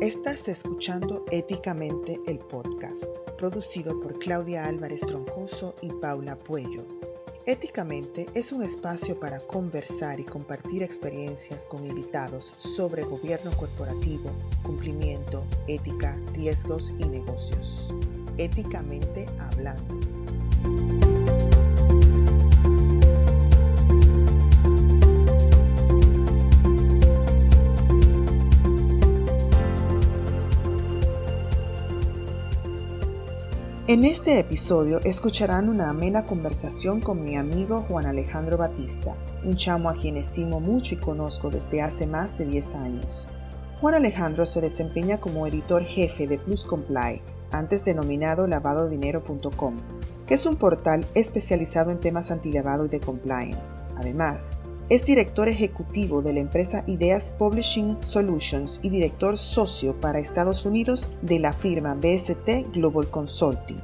Estás escuchando Éticamente el podcast, producido por Claudia Álvarez Troncoso y Paula Puello. Éticamente es un espacio para conversar y compartir experiencias con invitados sobre gobierno corporativo, cumplimiento, ética, riesgos y negocios. Éticamente hablando. En este episodio escucharán una amena conversación con mi amigo Juan Alejandro Batista, un chamo a quien estimo mucho y conozco desde hace más de 10 años. Juan Alejandro se desempeña como editor jefe de Plus Comply, antes denominado lavadodinero.com, que es un portal especializado en temas antilavado y de compliance. Además, es director ejecutivo de la empresa Ideas Publishing Solutions y director socio para Estados Unidos de la firma BST Global Consulting.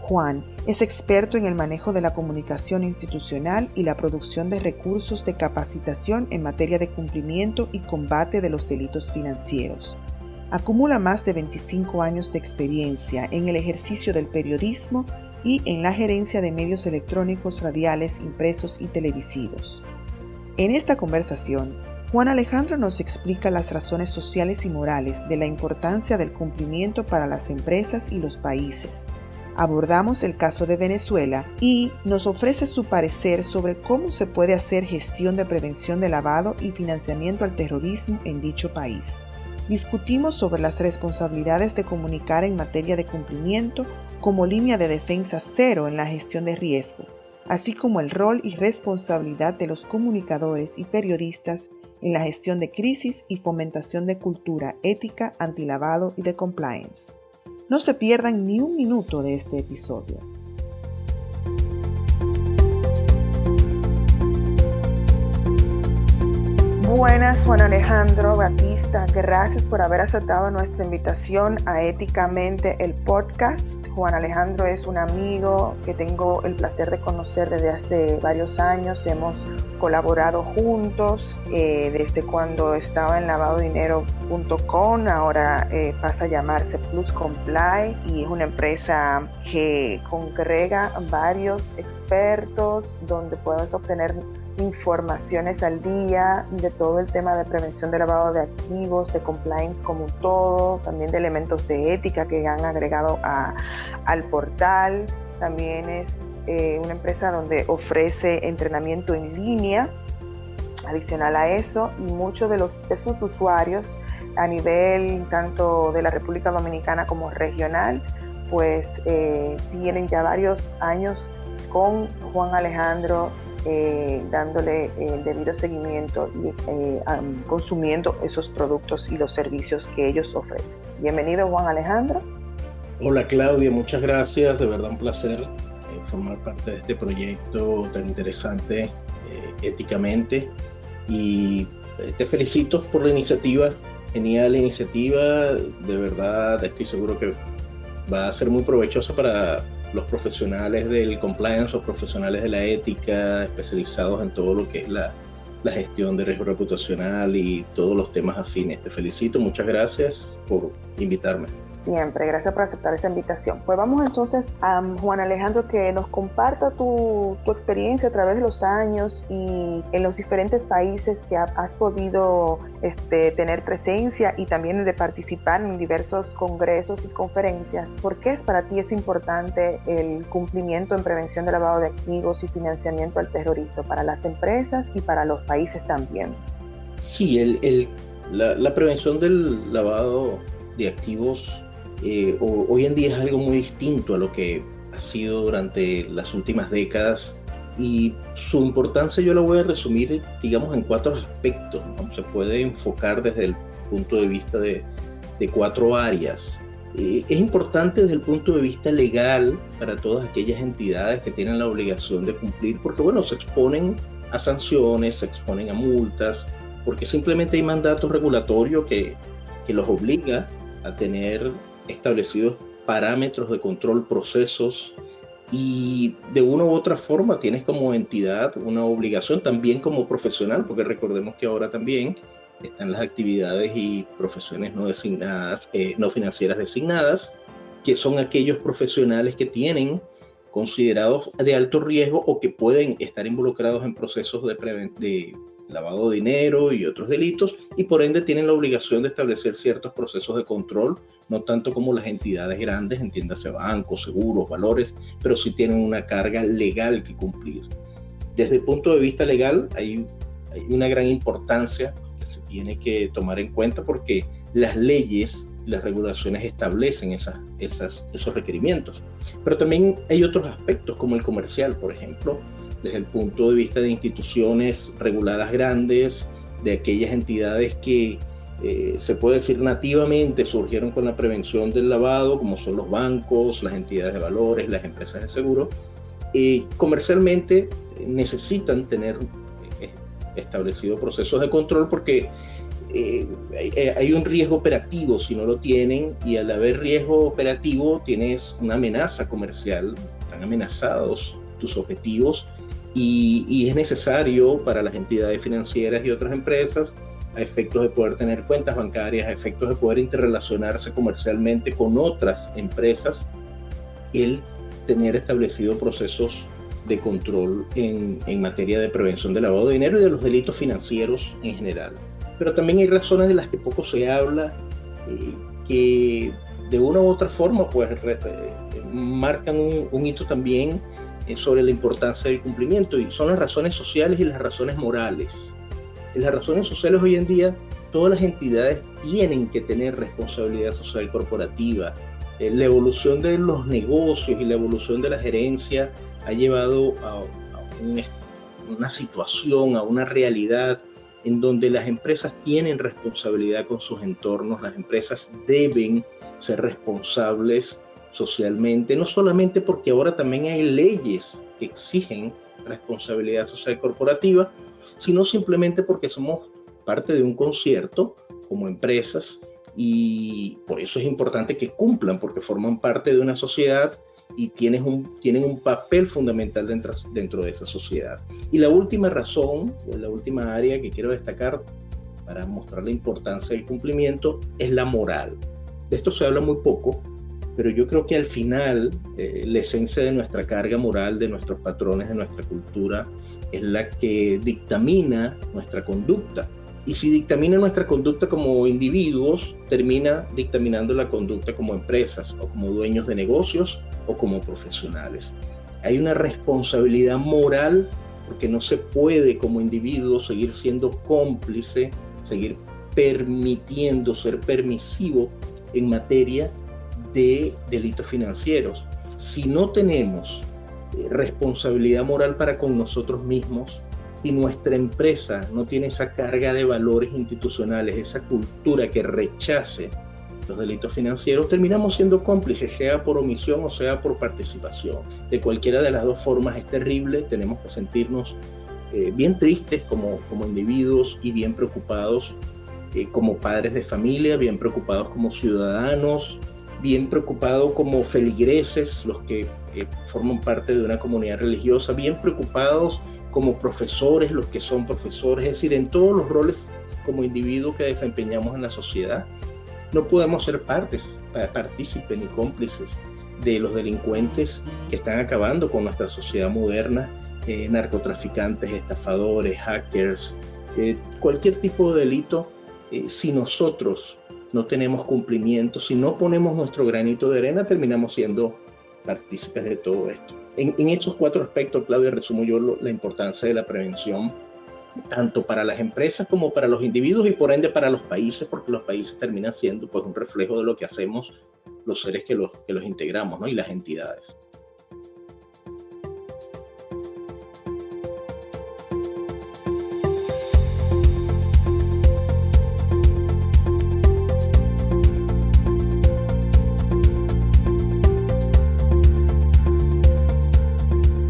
Juan es experto en el manejo de la comunicación institucional y la producción de recursos de capacitación en materia de cumplimiento y combate de los delitos financieros. Acumula más de 25 años de experiencia en el ejercicio del periodismo y en la gerencia de medios electrónicos, radiales, impresos y televisivos. En esta conversación, Juan Alejandro nos explica las razones sociales y morales de la importancia del cumplimiento para las empresas y los países. Abordamos el caso de Venezuela y nos ofrece su parecer sobre cómo se puede hacer gestión de prevención de lavado y financiamiento al terrorismo en dicho país. Discutimos sobre las responsabilidades de comunicar en materia de cumplimiento como línea de defensa cero en la gestión de riesgo así como el rol y responsabilidad de los comunicadores y periodistas en la gestión de crisis y fomentación de cultura ética, antilavado y de compliance. No se pierdan ni un minuto de este episodio. Buenas, Juan Alejandro Batista. Gracias por haber aceptado nuestra invitación a Éticamente el podcast. Juan Alejandro es un amigo que tengo el placer de conocer desde hace varios años. Hemos colaborado juntos eh, desde cuando estaba en lavadodinero.com, ahora eh, pasa a llamarse Plus Comply y es una empresa que congrega varios expertos donde puedes obtener informaciones al día de todo el tema de prevención de lavado de activos, de compliance como todo, también de elementos de ética que han agregado al portal. También es eh, una empresa donde ofrece entrenamiento en línea. Adicional a eso, y muchos de, de sus usuarios a nivel tanto de la República Dominicana como regional, pues eh, tienen ya varios años con Juan Alejandro eh, dándole el debido seguimiento y eh, consumiendo esos productos y los servicios que ellos ofrecen. Bienvenido Juan Alejandro. Hola Claudia, muchas gracias, de verdad un placer eh, formar parte de este proyecto tan interesante éticamente y te felicito por la iniciativa, genial iniciativa, de verdad estoy seguro que va a ser muy provechosa para los profesionales del compliance o profesionales de la ética especializados en todo lo que es la, la gestión de riesgo reputacional y todos los temas afines. Te felicito, muchas gracias por invitarme. Siempre, gracias por aceptar esta invitación. Pues vamos entonces a Juan Alejandro que nos comparta tu, tu, experiencia a través de los años y en los diferentes países que has podido este, tener presencia y también de participar en diversos congresos y conferencias. ¿Por qué para ti es importante el cumplimiento en prevención de lavado de activos y financiamiento al terrorismo para las empresas y para los países también? Sí, el, el, la, la prevención del lavado de activos eh, hoy en día es algo muy distinto a lo que ha sido durante las últimas décadas y su importancia yo la voy a resumir, digamos, en cuatro aspectos. Se puede enfocar desde el punto de vista de, cuatro áreas. Eh, es importante desde el punto de vista legal para todas aquellas entidades que tienen la obligación de cumplir, porque bueno, se exponen a sanciones, se exponen a multas, porque simplemente hay mandatos regulatorios que, que los obliga a tener establecidos parámetros de control, procesos y de una u otra forma tienes como entidad una obligación también como profesional, porque recordemos que ahora también están las actividades y profesiones no designadas, eh, no financieras designadas, que son aquellos profesionales que tienen considerados de alto riesgo o que pueden estar involucrados en procesos de, de lavado de dinero y otros delitos y por ende tienen la obligación de establecer ciertos procesos de control, no tanto como las entidades grandes, entiéndase bancos, seguros, valores, pero sí tienen una carga legal que cumplir. Desde el punto de vista legal hay, hay una gran importancia que se tiene que tomar en cuenta porque las leyes las regulaciones establecen esas, esos requerimientos. Pero también hay otros aspectos como el comercial, por ejemplo, desde el punto de vista de instituciones reguladas grandes, de aquellas entidades que eh, se puede decir nativamente surgieron con la prevención del lavado, como son los bancos, las entidades de valores, las empresas de seguro, y comercialmente eh, necesitan tener eh, establecido procesos de control porque hay un riesgo operativo si no lo tienen y al haber riesgo operativo tienes una amenaza comercial, están amenazados tus objetivos y, es necesario para las entidades financieras y otras empresas a efectos de poder tener cuentas bancarias, a efectos de poder interrelacionarse comercialmente con otras empresas, el tener establecido procesos de control en, en, materia de prevención del lavado de dinero y de los delitos financieros en general. Pero también hay razones de las que poco se habla, eh, que de una u otra forma pues marcan un, un hito también eh, sobre la importancia del cumplimiento y son las razones sociales y las razones morales. En las razones sociales hoy en día todas las entidades tienen que tener responsabilidad social corporativa. Eh, la evolución de los negocios y la evolución de la gerencia ha llevado a, una situación, a una realidad en donde las empresas tienen responsabilidad con sus entornos, las empresas deben ser responsables socialmente, no solamente porque ahora también hay leyes que exigen responsabilidad social corporativa, sino simplemente porque somos parte de un concierto como empresas y por eso es importante que cumplan, porque forman parte de una sociedad y tienen un, tienen un papel fundamental dentro, dentro de esa sociedad. Y la última razón, o la última área que quiero destacar para mostrar la importancia del cumplimiento, es la moral. De esto se habla muy poco, pero yo creo que al final eh, la esencia de nuestra carga moral, de nuestros patrones, de nuestra cultura, es la que dictamina nuestra conducta. Y si dictamina nuestra conducta como individuos, termina dictaminando la conducta como empresas o como dueños de negocios o como profesionales. Hay una responsabilidad moral porque no se puede como individuo seguir siendo cómplice, seguir permitiendo ser permisivo en materia de delitos financieros. Si no tenemos eh, responsabilidad moral para con nosotros mismos, si nuestra empresa no tiene esa carga de valores institucionales, esa cultura que rechace los delitos financieros, terminamos siendo cómplices, sea por omisión o sea por participación. De cualquiera de las dos formas es terrible, tenemos que sentirnos eh, bien tristes como, como individuos y bien preocupados eh, como padres de familia, bien preocupados como ciudadanos, bien preocupados como feligreses, los que eh, forman parte de una comunidad religiosa, bien preocupados como profesores, los que son profesores, es decir, en todos los roles como individuos que desempeñamos en la sociedad. No podemos ser partes, partícipes ni cómplices de los delincuentes que están acabando con nuestra sociedad moderna, eh, narcotraficantes, estafadores, hackers, eh, cualquier tipo de delito, si nosotros no tenemos cumplimiento, si no ponemos nuestro granito de arena, terminamos siendo partícipes de todo esto. En, esos cuatro aspectos, Claudia, resumo yo la importancia de la prevención, tanto para las empresas como para los individuos y por ende para los países, porque los países terminan siendo pues, un reflejo de lo que hacemos los seres que los, que los integramos ¿no? y las entidades.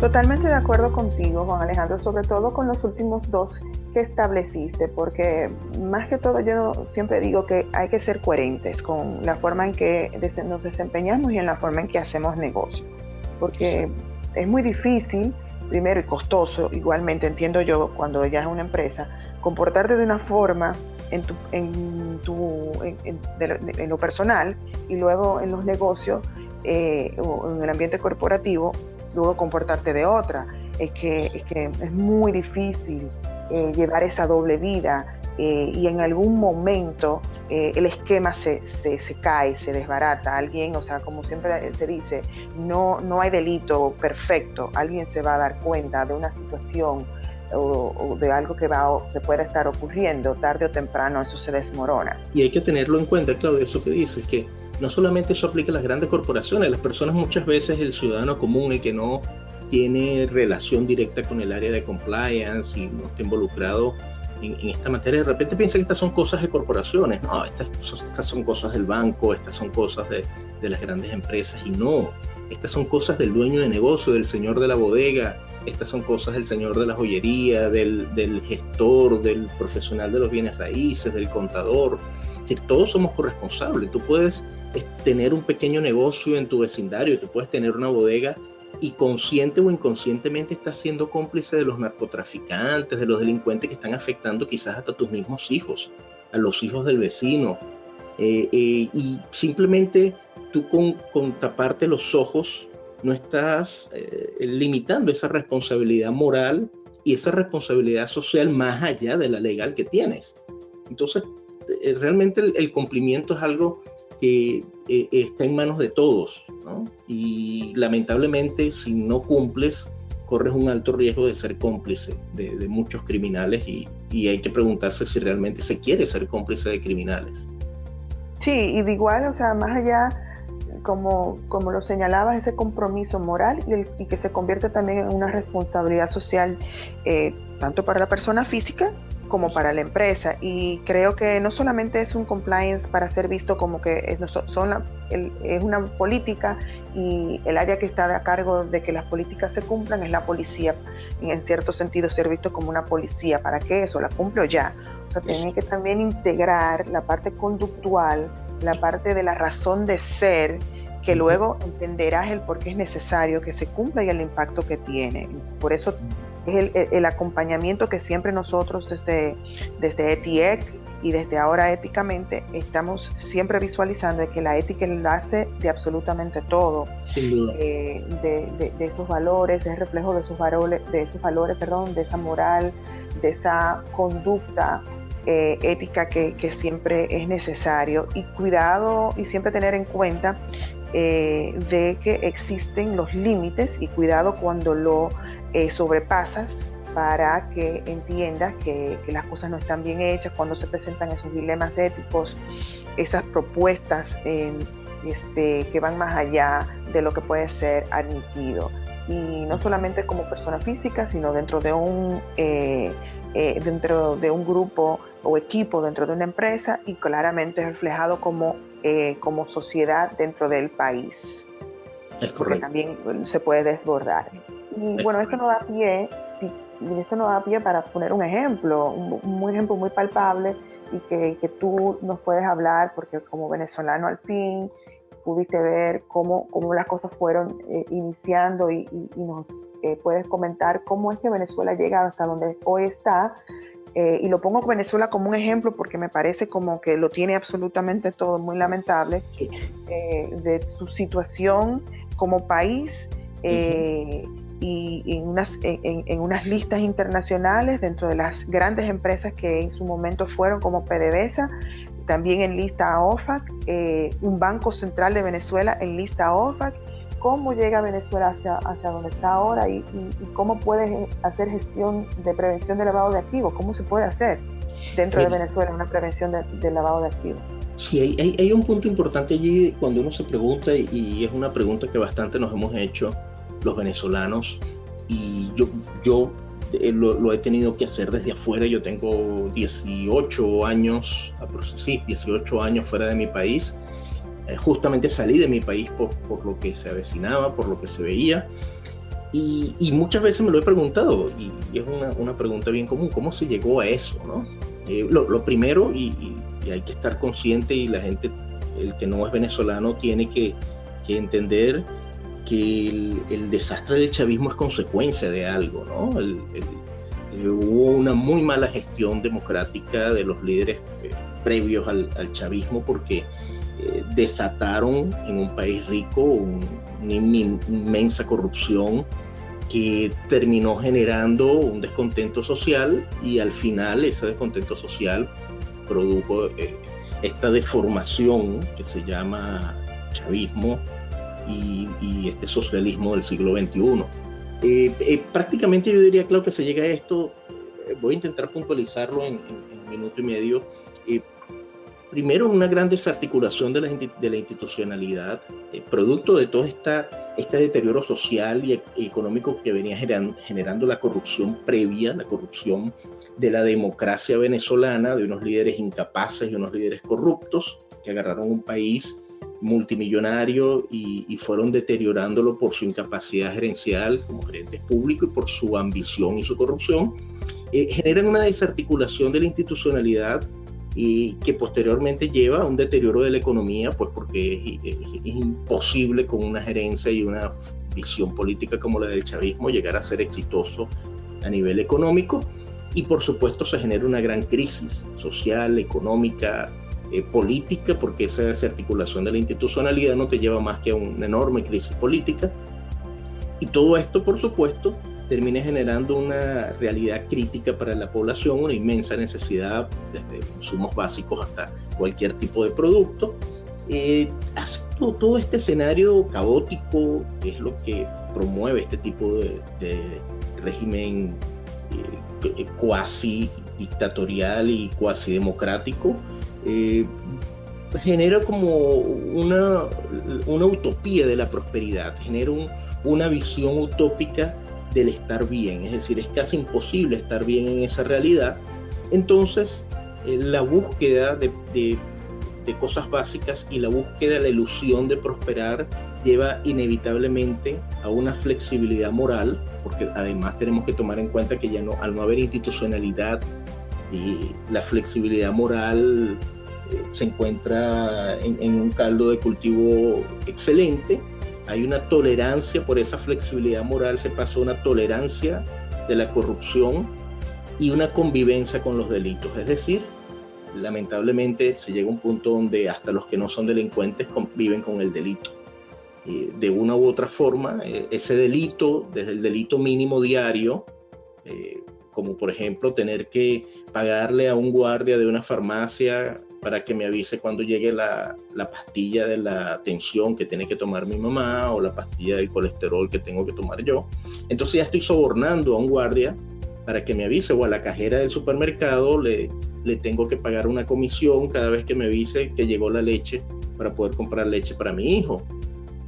Totalmente de acuerdo contigo, Juan Alejandro, sobre todo con los últimos dos que estableciste, porque más que todo yo siempre digo que hay que ser coherentes con la forma en que nos desempeñamos y en la forma en que hacemos negocio, porque es muy difícil, primero y costoso, igualmente entiendo yo cuando ya es una empresa, comportarte de una forma en, tu, en, tu, en, lo personal y luego en los negocios eh, o en el ambiente corporativo, luego comportarte de otra. Es que es, que es muy difícil eh, llevar esa doble vida eh, y en algún momento el esquema se, se, se, cae, se desbarata. Alguien, o sea, como siempre se dice, no, no hay delito perfecto. Alguien se va a dar cuenta de una situación o, de algo que, va, que pueda estar ocurriendo, tarde o temprano eso se desmorona. Y hay que tenerlo en cuenta, Claudio, eso que dices, que no solamente eso aplica a las grandes corporaciones, las personas muchas veces, el ciudadano común, el que no tiene relación directa con el área de compliance y no está involucrado en, esta materia, de repente piensa que estas son cosas de corporaciones, no, estas, estas son cosas del banco, estas son cosas de, de las grandes empresas y no, estas son cosas del dueño de negocio, del señor de la bodega, estas son cosas del señor de la joyería, del, gestor, del profesional de los bienes raíces, del contador. Todos somos corresponsables. Tú puedes tener un pequeño negocio en tu vecindario, tú puedes tener una bodega y consciente o inconscientemente estás siendo cómplice de los narcotraficantes, de los delincuentes que están afectando quizás hasta tus mismos hijos, a los hijos del vecino. Eh, eh, y simplemente tú con, taparte los ojos no estás eh, limitando esa responsabilidad moral y esa responsabilidad social más allá de la legal que tienes. Entonces, realmente el, cumplimiento es algo eh, está en manos de todos, ¿no? Y lamentablemente, si no cumples, corres un alto riesgo de ser cómplice de, muchos criminales y, y hay que preguntarse si realmente se quiere ser cómplice de criminales. Sí, y de igual, o sea, más allá como, como lo señalabas, ese compromiso moral y, que se convierte también en una responsabilidad social, eh, tanto para la persona física como para la empresa. Y creo que no solamente es un compliance para ser visto como que es, son es una política y el área que está a cargo de que las políticas se cumplan es la policía, en cierto sentido ser visto como una policía. ¿Para qué eso? ¿La cumplo ya? O sea, tiene que también integrar la parte conductual, la parte de la razón de ser que luego entenderás el por qué es necesario que se cumpla y el impacto que tiene. Por eso es el, acompañamiento que siempre nosotros desde, desde ETIEC y desde ahora éticamente estamos siempre visualizando de que la ética enlace de absolutamente todo, eh, de, de, esos valores, es reflejo de esos valores, de esos valores, perdón, de esa moral, de esa conducta eh, ética que, que, siempre es necesario. Y cuidado y siempre tener en cuenta eh, de que existen los límites y cuidado cuando lo eh, sobrepasas para que entiendas que, las cosas no están bien hechas, cuando se presentan esos dilemas éticos, esas propuestas este, que van más allá de lo que puede ser admitido. Y no solamente como persona física, sino dentro de un, eh, dentro de un grupo o equipo dentro de una empresa y claramente reflejado como eh, como sociedad dentro del país. Es correcto. también se puede desbordar. Y bueno, esto nos da pie, esto nos da pie para poner un ejemplo, un, ejemplo muy palpable y que, que, tú nos puedes hablar, porque como venezolano al fin pudiste ver cómo, cómo las cosas fueron eh, iniciando y, y, nos eh, puedes comentar cómo es que Venezuela llega hasta donde hoy está eh, y lo pongo Venezuela como un ejemplo porque me parece como que lo tiene absolutamente todo, muy lamentable, de su situación como país y en unas, en, unas listas internacionales dentro de las grandes empresas que en su momento fueron como PDVSA, también en lista OFAC, un Banco Central de Venezuela en lista OFAC cómo llega Venezuela hacia, hacia donde está ahora y, cómo puedes hacer gestión de prevención de lavado de activos, cómo se puede hacer dentro de Venezuela una prevención de, lavado de activos. Sí, hay, hay, un punto importante allí cuando uno se pregunta, y es una pregunta que bastante nos hemos hecho los venezolanos, y yo, yo eh, lo, he tenido que hacer desde afuera, yo tengo 18 años, sí, 18 años fuera de mi país, eh, justamente salí de mi país por, por, lo que se avecinaba, por lo que se veía. Y, y muchas veces me lo he preguntado, y, es una, una, pregunta bien común, ¿cómo se llegó a eso? ¿no? Eh, lo, lo, primero, y, y, hay que estar consciente, y la gente, el que no es venezolano, tiene que, que entender que el, desastre del chavismo es consecuencia de algo, ¿no? El, hubo una muy mala gestión democrática de los líderes previos al, chavismo porque desataron en un país rico una inmensa corrupción que terminó generando un descontento social y al final ese descontento social produjo eh, esta deformación que se llama chavismo y, este socialismo del siglo XXI. Eh, eh, prácticamente yo diría, claro, que se llega a esto, voy a intentar puntualizarlo en, un minuto y medio, primero una gran desarticulación de la, de la institucionalidad, eh, producto de todo esta, este deterioro social y, económico que venía generando la corrupción previa, la corrupción de la democracia venezolana, de unos líderes incapaces y unos líderes corruptos que agarraron un país multimillonario y, fueron deteriorándolo por su incapacidad gerencial como gerentes públicos y por su ambición y su corrupción, eh, generan una desarticulación de la institucionalidad y que posteriormente lleva a un deterioro de la economía, pues porque es, imposible con una gerencia y una visión política como la del chavismo llegar a ser exitoso a nivel económico. Y por supuesto se genera una gran crisis social, económica, eh, política, porque esa desarticulación de la institucionalidad no te lleva más que a una enorme crisis política. Y todo esto, por supuesto, termine generando una realidad crítica para la población, una inmensa necesidad desde insumos básicos hasta cualquier tipo de producto. Eh, todo, este escenario caótico es lo que promueve este tipo de, régimen eh, cuasi dictatorial y cuasi democrático. Eh, genera como una, una utopía de la prosperidad, genera una visión utópica del estar bien, es decir, es casi imposible estar bien en esa realidad. Entonces, eh, la búsqueda de, cosas básicas y la búsqueda de la ilusión de prosperar lleva inevitablemente a una flexibilidad moral, porque además tenemos que tomar en cuenta que ya no, al no haber institucionalidad, y la flexibilidad moral se encuentra en, un caldo de cultivo excelente hay una tolerancia por esa flexibilidad moral, se pasa una tolerancia de la corrupción y una convivencia con los delitos. Es decir, lamentablemente se llega a un punto donde hasta los que no son delincuentes conviven con el delito. de una u otra forma, eh, ese delito, desde el delito mínimo diario, eh, como por ejemplo tener que pagarle a un guardia de una farmacia para que me avise cuando llegue la, la, pastilla de la tensión que tiene que tomar mi mamá o la pastilla del colesterol que tengo que tomar yo. Entonces ya estoy sobornando a un guardia para que me avise o a la cajera del supermercado le, le tengo que pagar una comisión cada vez que me avise que llegó la leche para poder comprar leche para mi hijo.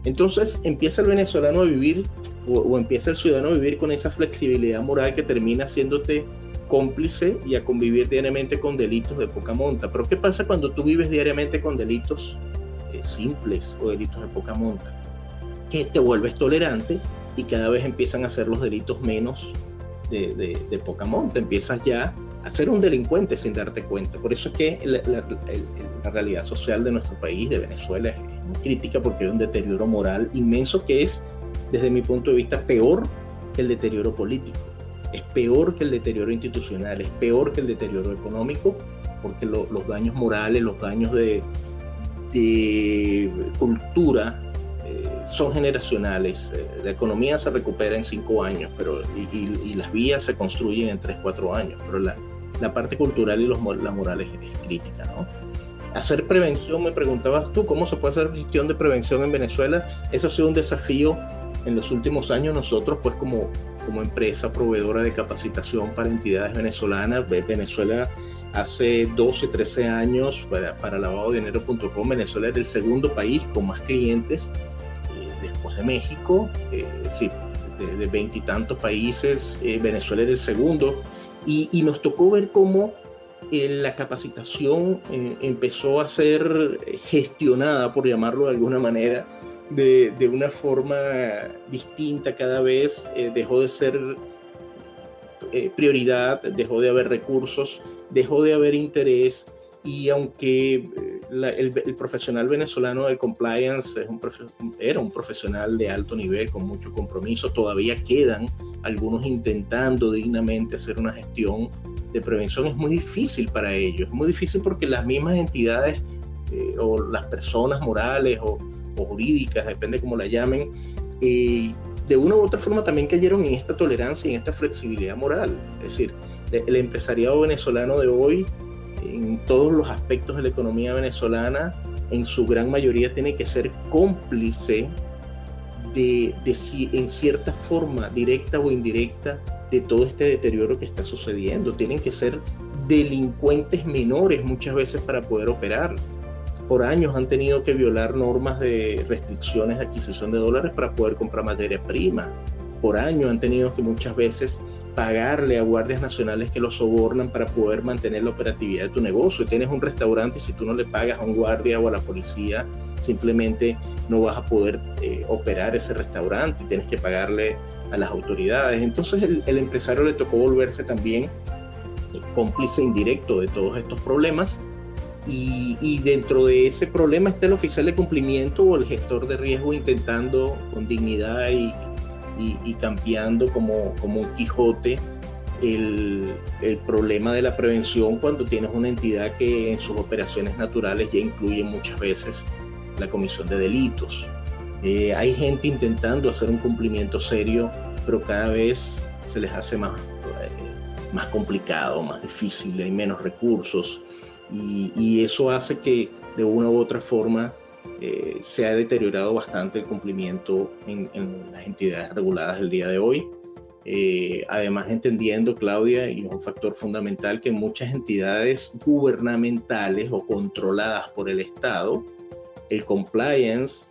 Entonces empieza el venezolano a vivir o, o empieza el ciudadano a vivir con esa flexibilidad moral que termina haciéndote cómplice y a convivir diariamente con delitos de poca monta. Pero ¿qué pasa cuando tú vives diariamente con delitos eh, simples o delitos de poca monta? Que te vuelves tolerante y cada vez empiezan a hacer los delitos menos de, de, poca monta. Empiezas ya a ser un delincuente sin darte cuenta. Por eso es que la, la realidad social de nuestro país, de Venezuela, es muy crítica porque hay un deterioro moral inmenso que es, desde mi punto de vista, peor que el deterioro político es peor que el deterioro institucional, es peor que el deterioro económico, porque los daños morales, los daños de, cultura eh, son generacionales. Eh, la economía se recupera en cinco años, pero y, las vías se construyen en tres, cuatro años, pero la, parte cultural y los, la moral es, es crítica, ¿no? Hacer prevención, me preguntabas tú, ¿cómo se puede hacer gestión de prevención en Venezuela? Eso ha sido un desafío en los últimos años nosotros, pues como, como empresa proveedora de capacitación para entidades venezolanas, Venezuela hace 12, 13 años para, para dinero.com, Venezuela era el segundo país con más clientes eh, después de México, eh, sí, de veintitantos países, eh, Venezuela era el segundo, y, y nos tocó ver cómo la capacitación empezó a ser gestionada, por llamarlo de alguna manera, de, una forma distinta cada vez, eh, dejó de ser eh, prioridad, dejó de haber recursos, dejó de haber interés y aunque eh, el, profesional venezolano de compliance era un profesional de alto nivel con mucho compromiso, todavía quedan algunos intentando dignamente hacer una gestión de prevención, es muy difícil para ellos. Es muy difícil porque las mismas entidades o las personas morales o, jurídicas, depende cómo la llamen, eh, de una u otra forma también cayeron en esta tolerancia y en esta flexibilidad moral. Es decir, el empresariado venezolano de hoy, en todos los aspectos de la economía venezolana, en su gran mayoría tiene que ser cómplice de, de, en cierta forma, directa o indirecta, de todo este deterioro que está sucediendo. Tienen que ser delincuentes menores muchas veces para poder operar. Por años han tenido que violar normas de restricciones de adquisición de dólares para poder comprar materia prima. Por años han tenido que muchas veces pagarle a guardias nacionales que los sobornan para poder mantener la operatividad de tu negocio. Tienes un restaurante y si tú no le pagas a un guardia o a la policía, simplemente no vas a poder eh, operar ese restaurante, tienes que pagarle a las autoridades. Entonces el, empresario le tocó volverse también cómplice indirecto de todos estos problemas y, dentro de ese problema está el oficial de cumplimiento o el gestor de riesgo intentando con dignidad y, y, cambiando como, como un Quijote el, el, problema de la prevención cuando tienes una entidad que en sus operaciones naturales ya incluye muchas veces la comisión de delitos. Eh, hay gente intentando hacer un cumplimiento serio, pero cada vez se les hace más, eh, más complicado, más difícil, hay menos recursos y, eso hace que de una u otra forma eh, se ha deteriorado bastante el cumplimiento en, las entidades reguladas del día de hoy. además, entendiendo, Claudia, y es un factor fundamental, que muchas entidades gubernamentales o controladas por el Estado el compliance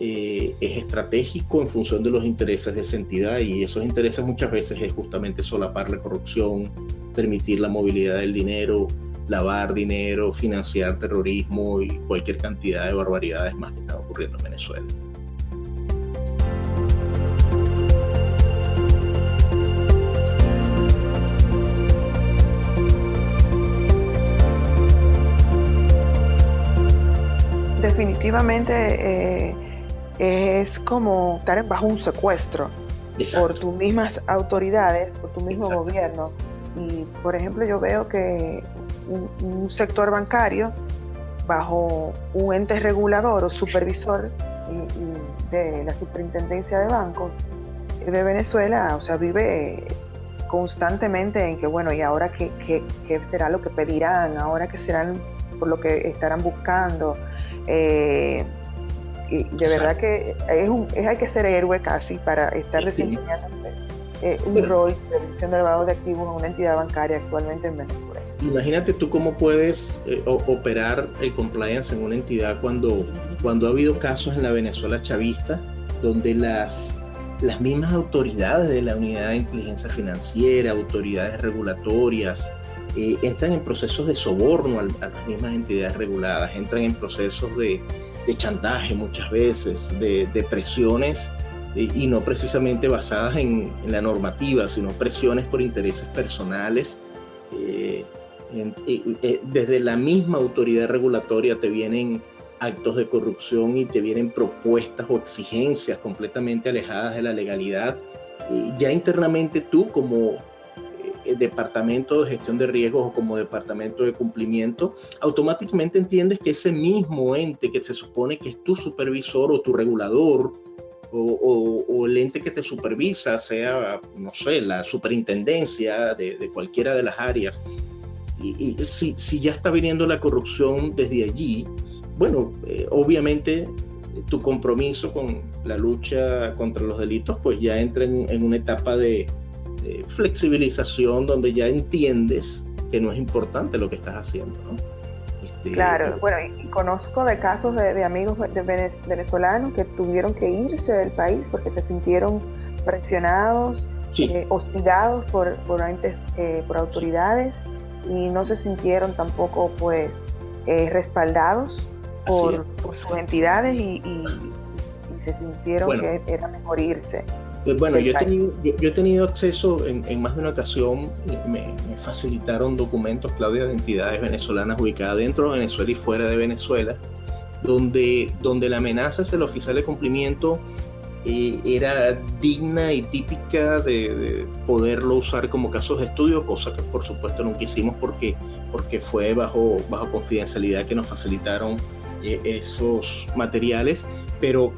eh, es estratégico en función de los intereses de esa entidad y esos intereses muchas veces es justamente solapar la corrupción, permitir la movilidad del dinero, lavar dinero, financiar terrorismo y cualquier cantidad de barbaridades más que están ocurriendo en Venezuela. definitivamente eh, es como estar bajo un secuestro por tus mismas autoridades, por tu mismo gobierno. Y, por ejemplo, yo veo que un, sector bancario, bajo un ente regulador o supervisor de la superintendencia de bancos de Venezuela, o sea, vive constantemente en que, bueno, ¿y ahora qué, qué, qué será lo que pedirán? ¿Ahora qué serán por lo que estarán buscando? Eh, y de verdad que es un, es, hay que ser héroe casi para estar desempeñando eh, un rol de reducción de lavado de activos en una entidad bancaria actualmente en Venezuela. Imagínate tú cómo puedes eh, operar el compliance en una entidad cuando, cuando ha habido casos en la Venezuela chavista donde las, las mismas autoridades de la unidad de inteligencia financiera, autoridades regulatorias, eh, entran en procesos de soborno a, las mismas entidades reguladas, entran en procesos de, chantaje muchas veces, de, presiones eh, y no precisamente basadas en, la normativa, sino presiones por intereses personales. Desde la misma autoridad regulatoria te vienen actos de corrupción y te vienen propuestas o exigencias completamente alejadas de la legalidad. ya internamente tú como eh, departamento de gestión de riesgos o como departamento de cumplimiento, automáticamente entiendes que ese mismo ente que se supone que es tu supervisor o tu regulador o, el ente que te supervisa, sea, no sé, la superintendencia de, cualquiera de las áreas, y, si, si, ya está viniendo la corrupción desde allí, bueno, eh, obviamente tu compromiso con la lucha contra los delitos, pues ya entra en una etapa de, flexibilización donde ya entiendes que no es importante lo que estás haciendo. Este, claro, bueno, y conozco de casos de, amigos de venezolanos que tuvieron que irse del país porque se sintieron presionados, eh, hostigados por, por, eh, por autoridades y no se sintieron tampoco pues eh, respaldados por, sus entidades y, se sintieron que era mejor irse. Pues bueno, yo he, tenido, yo, he tenido acceso en, más de una ocasión, me, facilitaron documentos, Claudia, de entidades venezolanas ubicadas dentro de Venezuela y fuera de Venezuela, donde, donde la amenaza es el oficial de cumplimiento era digna y típica de, poderlo usar como casos de estudio, cosa que por supuesto nunca hicimos porque, porque fue bajo, bajo confidencialidad que nos facilitaron eh, esos materiales, pero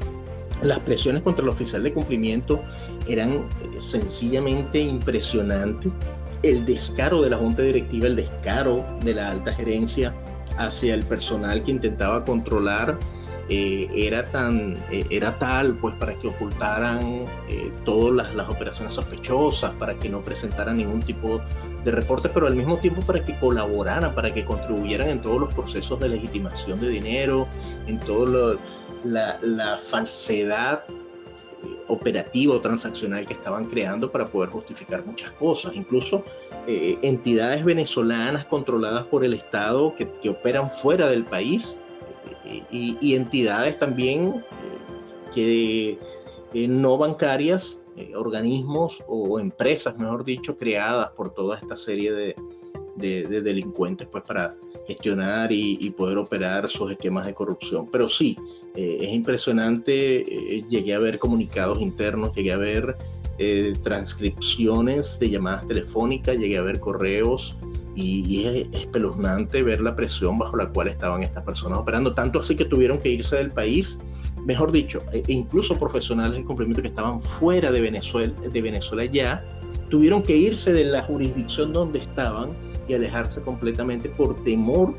las presiones contra el oficial de cumplimiento eran eh, sencillamente impresionantes. El descaro de la junta directiva, el descaro de la alta gerencia hacia el personal que intentaba controlar eh, era tan eh, era tal pues para que ocultaran eh, todas las, operaciones sospechosas para que no presentaran ningún tipo de reporte pero al mismo tiempo para que colaboraran para que contribuyeran en todos los procesos de legitimación de dinero en toda la, falsedad operativa o transaccional que estaban creando para poder justificar muchas cosas, incluso entidades venezolanas controladas por el Estado que operan fuera del país y, entidades también eh, que eh, no bancarias, eh, organismos o empresas, mejor dicho, creadas por toda esta serie de, delincuentes pues para gestionar y, poder operar sus esquemas de corrupción. Pero sí, es impresionante, llegué a ver comunicados internos, llegué a ver transcripciones de llamadas telefónicas, llegué a ver correos y, es espeluznante ver la presión bajo la cual estaban estas personas operando, tanto así que tuvieron que irse del país, mejor dicho, e incluso profesionales en cumplimiento que estaban fuera de Venezuela, de Venezuela ya, tuvieron que irse de la jurisdicción donde estaban y alejarse completamente por temor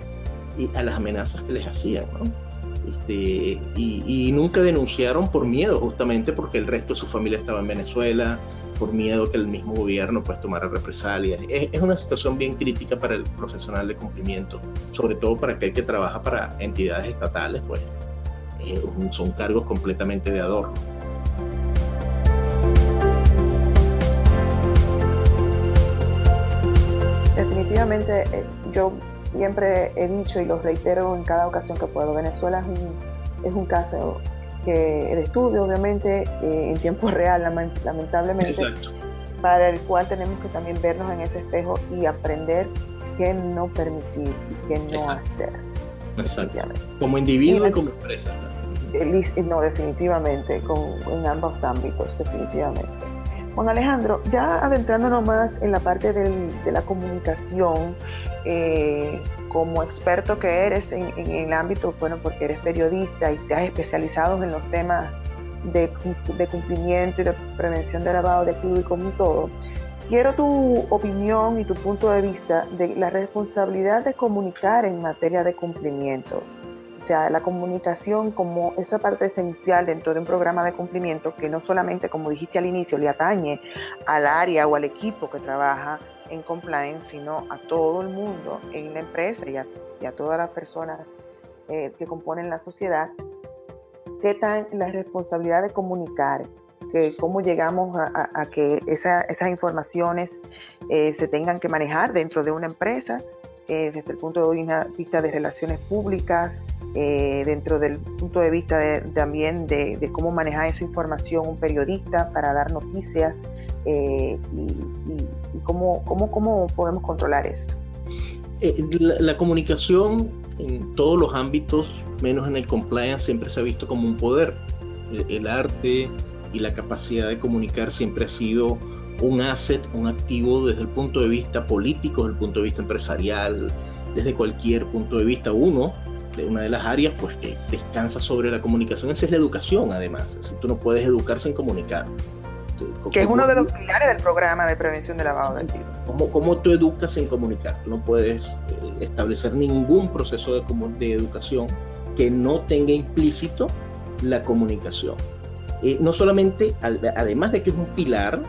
a las amenazas que les hacían, Este, y, y, nunca denunciaron por miedo, justamente porque el resto de su familia estaba en Venezuela, por miedo que el mismo gobierno pues tomara represalias. Es, una situación bien crítica para el profesional de cumplimiento, sobre todo para aquel que trabaja para entidades estatales, pues eh, son cargos completamente de adorno. Definitivamente, eh, yo siempre he dicho y lo reitero en cada ocasión que puedo, Venezuela es un, es un caso el estudio, obviamente, eh, en tiempo real, lamentablemente, para el cual tenemos que también vernos en ese espejo y aprender qué no permitir y qué no hacer. Como individuo y, como empresa. No, definitivamente, con, en ambos ámbitos, definitivamente. Juan Alejandro, ya adentrándonos más en la parte de la comunicación, eh, como experto que eres en, el ámbito, bueno, porque eres periodista y te has especializado en los temas de, cumplimiento y de prevención de lavado de activos y como todo, quiero tu opinión y tu punto de vista de la responsabilidad de comunicar en materia de cumplimiento. Sea, la comunicación como esa parte esencial dentro de un programa de cumplimiento que no solamente, como dijiste al inicio, le atañe al área o al equipo que trabaja en compliance, sino a todo el mundo en la empresa y a, todas las personas eh, que componen la sociedad, qué tan la responsabilidad de comunicar, que cómo llegamos a, que esas informaciones eh, se tengan que manejar dentro de una empresa, eh, desde el punto de vista de relaciones públicas, dentro del punto de vista también de, cómo manejar esa información un periodista para dar noticias y, cómo, cómo, cómo podemos controlar esto? Eh, la, comunicación en todos los ámbitos, menos en el compliance, siempre se ha visto como un poder. El, arte y la capacidad de comunicar siempre ha sido un asset, un activo desde el punto de vista político, desde el punto de vista empresarial, desde cualquier punto de vista. Uno, de una de las áreas pues que descansa sobre la comunicación, esa es la educación además. Tú no puedes educar sin comunicar. Que es uno de los pilares del programa de prevención de lavado de activos. ¿Cómo, ¿Cómo, tú educas sin comunicar? Tú no puedes eh, establecer ningún proceso de, de, educación que no tenga implícito la comunicación. Eh, no solamente, además de que es un pilar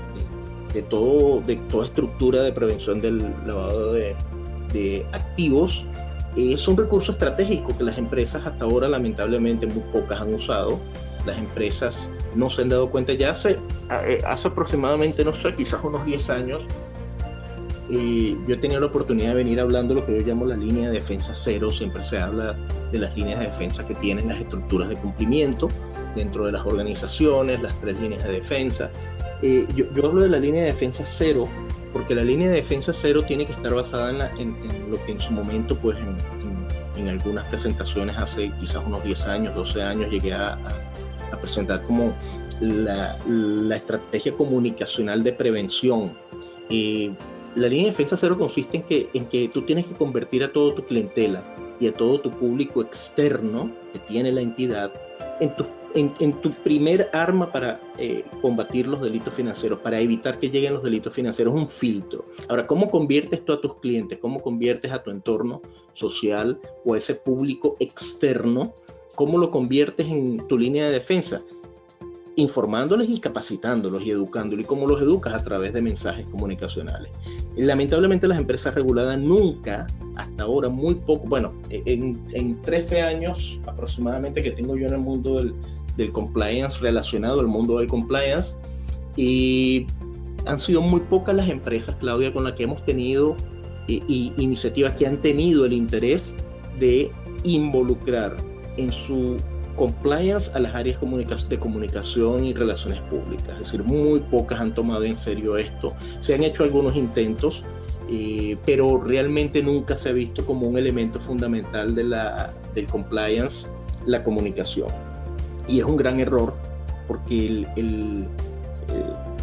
de, todo, de toda estructura de prevención del lavado de, de activos, es un recurso estratégico que las empresas hasta ahora lamentablemente muy pocas han usado. Las empresas no se han dado cuenta ya hace, eh, hace aproximadamente, no sé, quizás unos 10 años, eh, yo he tenido la oportunidad de venir hablando de lo que yo llamo la línea de defensa cero. Siempre se habla de las líneas de defensa que tienen las estructuras de cumplimiento dentro de las organizaciones, las tres líneas de defensa. Eh, yo, hablo de la línea de defensa cero porque la línea de defensa cero tiene que estar basada en, lo que en su momento, pues en, algunas presentaciones hace quizás unos 10 años, 12 años, llegué a, presentar como la, estrategia comunicacional de prevención. la línea de defensa cero consiste en que, en que tú tienes que convertir a todo tu clientela y a todo tu público externo que tiene la entidad en tu, en, tu primer arma para eh, combatir los delitos financieros, para evitar que lleguen los delitos financieros, un filtro. Ahora, ¿cómo conviertes tú a tus clientes? ¿Cómo conviertes a tu entorno social o a ese público externo? ¿Cómo lo conviertes en tu línea de defensa? informándoles y capacitándolos y educándolos. ¿Y cómo los educas? A través de mensajes comunicacionales. Lamentablemente las empresas reguladas nunca, hasta ahora, muy poco, bueno, en, en 13 años aproximadamente que tengo yo en el mundo del, del compliance relacionado al mundo del compliance, y han sido muy pocas las empresas, Claudia, con las que hemos tenido y iniciativas que han tenido el interés de involucrar en su compliance a las áreas de comunicación y relaciones públicas. Es decir, muy pocas han tomado en serio esto. Se han hecho algunos intentos, eh, pero realmente nunca se ha visto como un elemento fundamental de la, del compliance la comunicación. Y es un gran error porque el, el,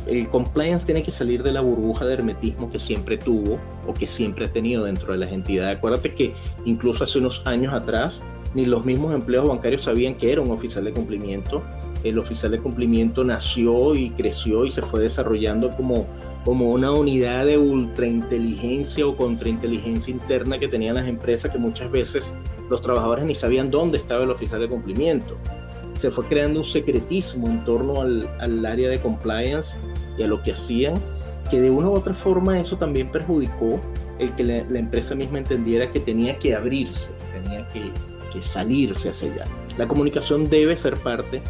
el compliance tiene que salir de la burbuja de hermetismo que siempre tuvo o que siempre ha tenido dentro de las entidades. Acuérdate que incluso hace unos años atrás ni los mismos empleados bancarios sabían que era un oficial de cumplimiento. El oficial de cumplimiento nació y creció y se fue desarrollando como, como una unidad de ultrainteligencia o contrainteligencia interna que tenían las empresas que muchas veces los trabajadores ni sabían dónde estaba el oficial de cumplimiento. Se fue creando un secretismo en torno al, al área de compliance y a lo que hacían, que de una u otra forma eso también perjudicó el que la, empresa misma entendiera que tenía que abrirse, tenía que salirse hacia allá. La comunicación debe ser parte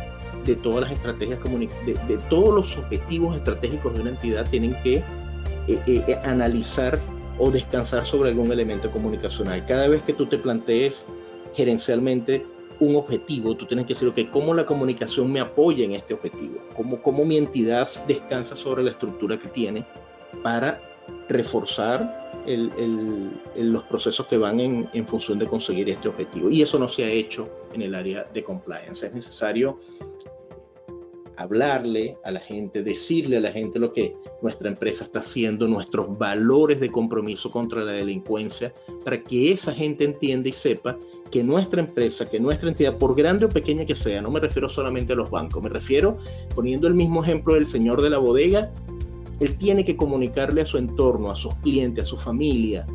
de todas las estrategias, de, de todos los objetivos estratégicos de una entidad tienen que eh, eh, eh, analizar o descansar sobre algún elemento comunicacional. Cada vez que tú te plantees gerencialmente un objetivo, tú tienes que decir, ok, ¿cómo la comunicación me apoya en este objetivo? ¿Cómo, cómo mi entidad descansa sobre la estructura que tiene para reforzar los procesos que van en, en, función de conseguir este objetivo. Y eso no se ha hecho en el área de compliance. Es necesario hablarle a la gente, decirle a la gente lo que nuestra empresa está haciendo, nuestros valores de compromiso contra la delincuencia, para que esa gente entienda y sepa que nuestra empresa, que nuestra entidad, por grande o pequeña que sea, no me refiero solamente a los bancos, me refiero, poniendo el mismo ejemplo del señor de la bodega, él tiene que comunicarle a su entorno, a sus clientes, a su familia,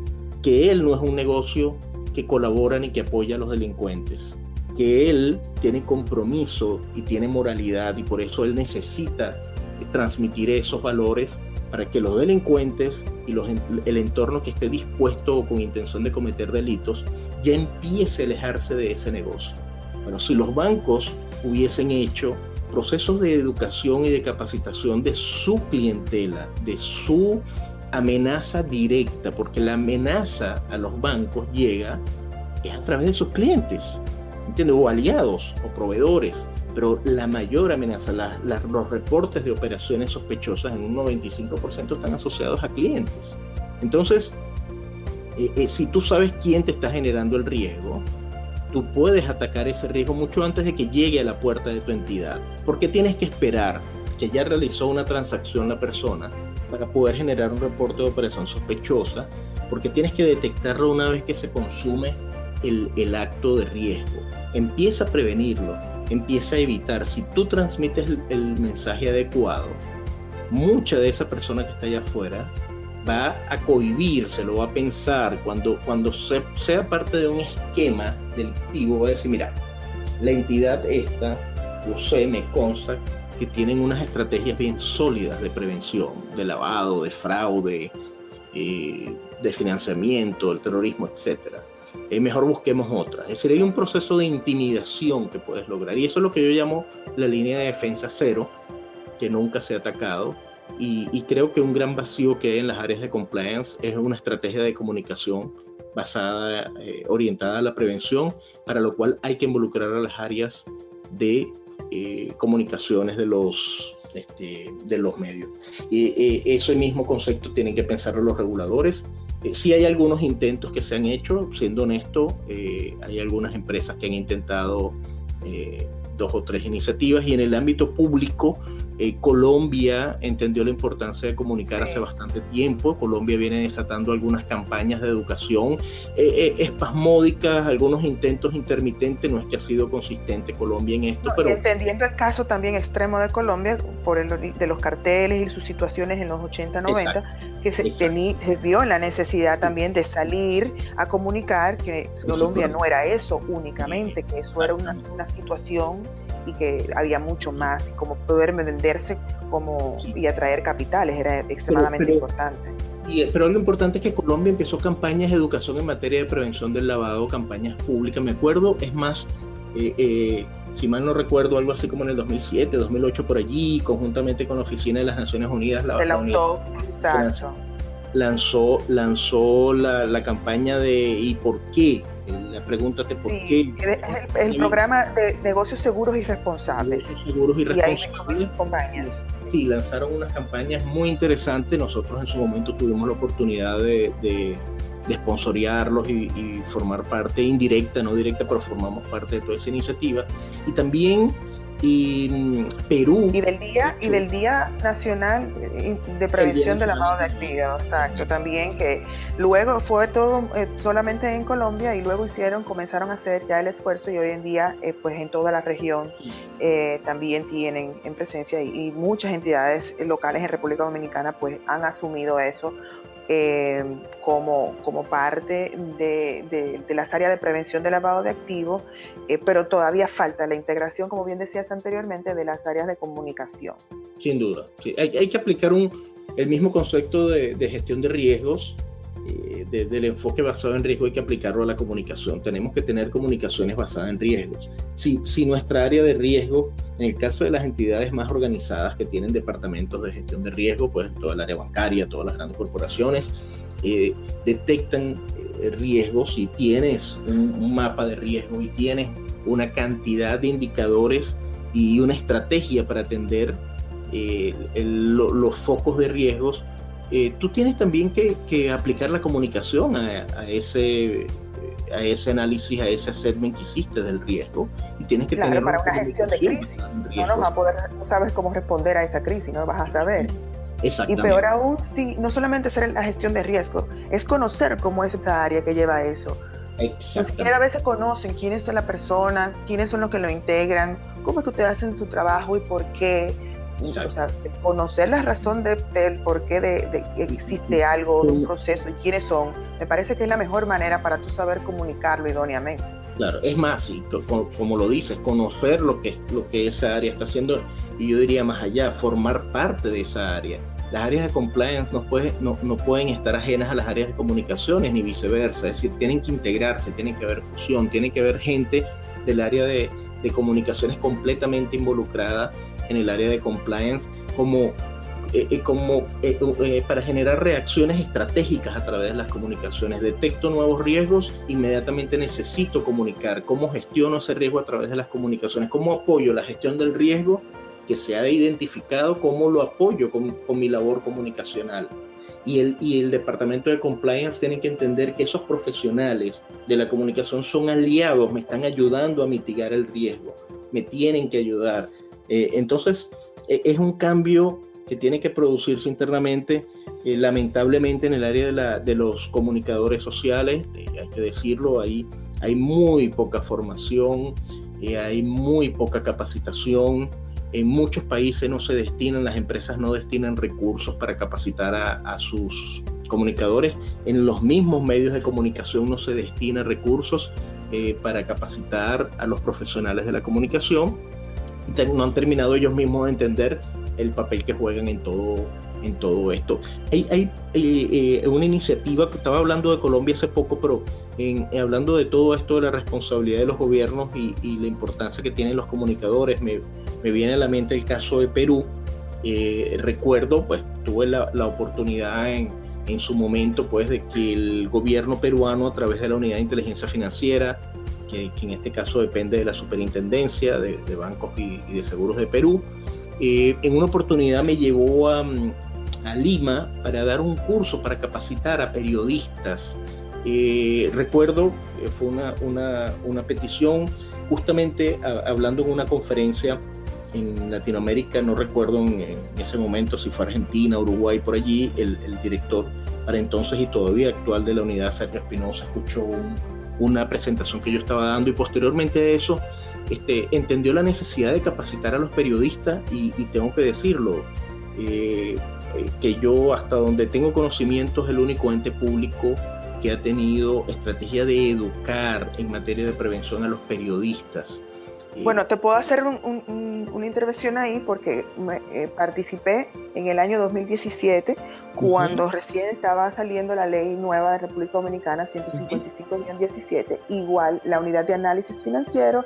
que él no es un negocio que colabora ni que apoya a los delincuentes, que él tiene compromiso y tiene moralidad y por eso él necesita transmitir esos valores para que los delincuentes y los, el entorno que esté dispuesto o con intención de cometer delitos ya empiece a alejarse de ese negocio. Bueno, si los bancos hubiesen hecho procesos de educación y de capacitación de su clientela, de su amenaza directa, porque la amenaza a los bancos llega es a través de sus clientes, ¿entiendes? O aliados o proveedores, pero la mayor amenaza, los reportes de operaciones sospechosas en un 95% están asociados a clientes. Entonces, eh, eh, si tú sabes quién te está generando el riesgo, tú puedes atacar ese riesgo mucho antes de que llegue a la puerta de tu entidad. porque tienes que esperar que ya realizó una transacción la persona para poder generar un reporte de operación sospechosa? Porque tienes que detectarlo una vez que se consume el, acto de riesgo. Empieza a prevenirlo, empieza a evitar. Si tú transmites el, mensaje adecuado, mucha de esa persona que está allá afuera va a cohibirse, lo va a pensar, cuando, cuando sea parte de un esquema delictivo, va a decir, mira, la entidad esta, yo sé, me consta que tienen unas estrategias bien sólidas de prevención, de lavado, de fraude, eh, de financiamiento, del terrorismo, etc. Eh, mejor busquemos otra. Es decir, hay un proceso de intimidación que puedes lograr. Y eso es lo que yo llamo la línea de defensa cero, que nunca se ha atacado, y, creo que un gran vacío que hay en las áreas de compliance es una estrategia de comunicación basada, eh, orientada a la prevención, para lo cual hay que involucrar a las áreas de eh, comunicaciones de los, este, de los medios. Y eh, ese mismo concepto tienen que pensarlo los reguladores. Sí hay algunos intentos que se han hecho, siendo honesto, hay algunas empresas que han intentado dos o tres iniciativas y en el ámbito público eh, Colombia entendió la importancia de comunicar hace bastante tiempo. Colombia viene desatando algunas campañas de educación eh, eh, espasmódicas, algunos intentos intermitentes. No es que ha sido consistente Colombia en esto, pero. Entendiendo el caso también extremo de Colombia, por el de los carteles y sus situaciones en los 80, 90, que se, se, vio la necesidad también de salir a comunicar que Colombia no era eso únicamente, que eso era una, una situación y que había mucho más, y como poder venderse como, y atraer capitales era extremadamente importante. Y, pero lo importante es que Colombia empezó campañas de educación en materia de prevención del lavado, campañas públicas, me acuerdo, es más, eh, eh, si mal no recuerdo, algo así como en el 2007, 2008 por allí, conjuntamente con la Oficina de las Naciones Unidas, la, la lanzó, lanzó la, la, campaña de ¿y por qué? La pregúntate por qué. el, programa de negocios seguros y responsables. seguros y responsables. sí, lanzaron unas campañas muy interesantes. Nosotros en su momento tuvimos la oportunidad de, de, de sponsoriarlos y, y, formar parte indirecta, no directa, pero formamos parte de toda esa iniciativa. Y también y Perú. Y del Día, y del día Nacional de Prevención del Lavado de Activos, exacto, también que luego fue todo eh, solamente en Colombia y luego hicieron, comenzaron a hacer ya el esfuerzo y hoy en día eh, pues en toda la región eh, también tienen en presencia y, y muchas entidades locales en República Dominicana pues han asumido eso eh, como, como parte de, las áreas de prevención del lavado de activos, eh, pero todavía falta la integración, como bien decías anteriormente, de las áreas de comunicación. Sin duda, hay, que aplicar un, el mismo concepto de, de gestión de riesgos eh, del enfoque basado en riesgo hay que aplicarlo a la comunicación. Tenemos que tener comunicaciones basadas en riesgos. Si, si nuestra área de riesgo, en el caso de las entidades más organizadas que tienen departamentos de gestión de riesgo, pues toda el área bancaria, todas las grandes corporaciones, eh, detectan eh, riesgos y tienes un, mapa de riesgo y tienes una cantidad de indicadores y una estrategia para atender los focos de riesgos eh, tú tienes también que, aplicar la comunicación a, ese a ese análisis, a ese assessment que hiciste del riesgo y tienes que tener para una gestión de crisis. No, vas a poder, no sabes cómo responder a esa crisis, no vas a saber. Y peor aún, si no solamente hacer la gestión de riesgo, es conocer cómo es esa área que lleva eso. Exactamente. a veces conocen quién es la persona, quiénes son los que lo integran, cómo es que ustedes hacen su trabajo y por qué conocer la razón del por qué de, que existe algo, de un proceso y quiénes son, me parece que es la mejor manera para tú saber comunicarlo idóneamente. Claro, es más, y como, lo dices, conocer lo que, lo que esa área está haciendo, y yo diría más allá, formar parte de esa área. Las áreas de compliance no, puede, no, no pueden estar ajenas a las áreas de comunicaciones ni viceversa, es decir, tienen que integrarse, tiene que haber fusión, tiene que haber gente del área de, de comunicaciones completamente involucrada en el área de compliance como, eh, eh, como eh, para generar reacciones estratégicas a través de las comunicaciones. Detecto nuevos riesgos, inmediatamente necesito comunicar cómo gestiono ese riesgo a través de las comunicaciones, cómo apoyo la gestión del riesgo que se ha identificado, cómo lo apoyo con, con mi labor comunicacional. Y el, y el, departamento de compliance tiene que entender que esos profesionales de la comunicación son aliados, me están ayudando a mitigar el riesgo, me tienen que ayudar. Eh, entonces, e, es un cambio que tiene que producirse internamente, eh, lamentablemente en el área de, los comunicadores sociales, eh, hay que decirlo, ahí hay muy poca formación, hay muy poca capacitación. En muchos países no se destinan, las empresas no destinan recursos para capacitar a, sus comunicadores. En los mismos medios de comunicación no se destina recursos para capacitar a los profesionales de la comunicación no han terminado ellos mismos de entender el papel que juegan en todo, en todo esto. Hay, hay eh, eh, una iniciativa que estaba hablando de Colombia hace poco, pero en, hablando de todo esto de la responsabilidad de los gobiernos y, la importancia que tienen los comunicadores, me, me, viene a la mente el caso de Perú. Eh, recuerdo, pues tuve la, la oportunidad en, en, su momento, pues, de que el gobierno peruano, a través de la Unidad de Inteligencia Financiera, que, en este caso depende de la Superintendencia de, Bancos y, de Seguros de Perú. Eh, en una oportunidad me llevó a, Lima para dar un curso para capacitar a periodistas Eh, recuerdo, eh, fue una, una, petición justamente hablando en una conferencia en Latinoamérica, no recuerdo en, ese momento si fue Argentina, Uruguay, por allí, el, director para entonces y todavía actual de la unidad, Sergio Espinosa, escuchó una presentación que yo estaba dando y posteriormente a eso este, entendió la necesidad de capacitar a los periodistas y, tengo que decirlo, eh, que yo hasta donde tengo conocimiento es el único ente público que ha tenido estrategia de educar en materia de prevención a los periodistas. Bueno, te puedo hacer una intervención ahí porque eh, participé en el año 2017 cuando recién estaba saliendo la ley nueva de República Dominicana 155-17, igual la unidad de análisis financiero